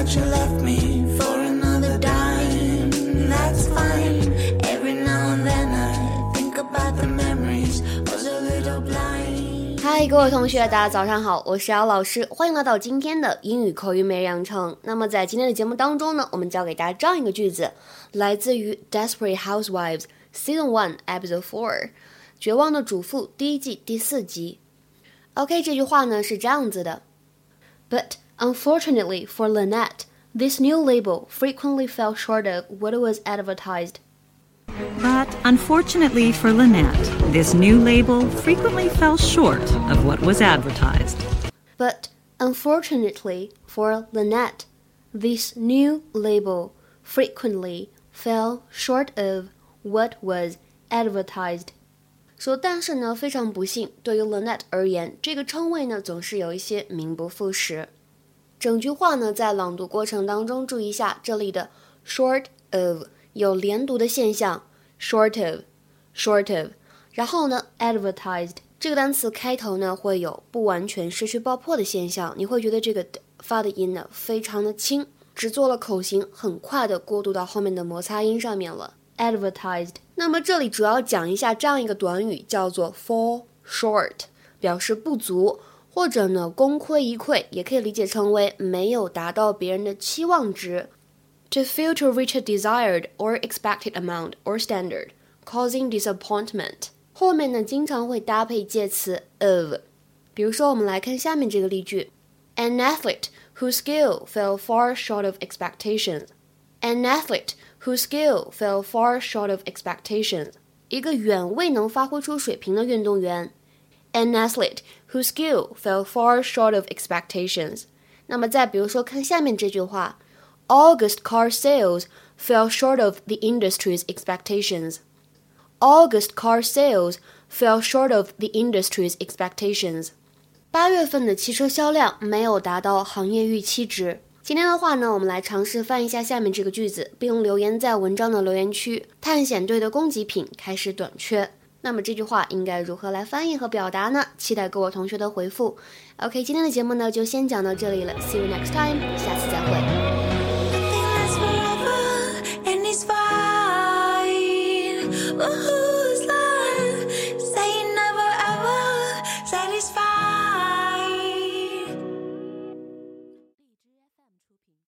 that you left me for another dime. That's fine. Every now and then I think about the memories. Was a little blind. 嗨，各位同学，大家早上好，我是姚老师，欢迎来到今天的英语口语每日养成。那么在今天的节目当中呢，我们教给大家这样一个句子，来自于《Desperate Housewives》Season One Episode Four，《绝望的主妇》第一季第四集。OK，这句话呢是这样子的：But unfortunately for Lynette, this new label frequently fell short of what was advertised. But unfortunately for Lynette, this new label frequently fell short of what was advertised. But unfortunately for Lynette, this new label frequently fell short of what was advertised. 说，但是呢，非常不幸，对于 Lynette 而言，这个称谓呢总是有一些名不副实。 整句话呢，在朗读过程当中注意一下这里的 short of 有连读的现象，short of，short of，然后呢，advertised 这个单词开头呢会有不完全失去爆破的现象，你会觉得这个发的音呢非常的轻，只做了口型，很快的过渡到后面的摩擦音上面了。advertised。那么这里主要讲一下这样一个短语，叫做 fall short，表示不足，或者呢功亏一篑，也可以理解成为没有达到别人的期望值。To fail to reach a desired or expected amount or standard, causing disappointment。后面呢经常会搭配介词 of。比如说，我们来看下面这个例句：An athlete whose skill fell far short of expectations. An athlete whose skill fell far short of expectations，一个远未能发挥出水平的运动员。 An athlete whose skill fell far short of expectations。那么再比如说，看下面这句话：August car sales fell short of the industry's expectations. August car sales fell short of the industry's expectations. 八月份的汽车销量没有达到行业预期值。今天的话呢，我们来尝试翻一下下面这个句子，并留言在文章的留言区。探险队的供给品开始短缺。 那么这句话应该如何来翻译和表达呢？期待各位同学的回复。OK，今天的节目呢就先讲到这里了，See you next time，下次再会。Who's love? Say never ever.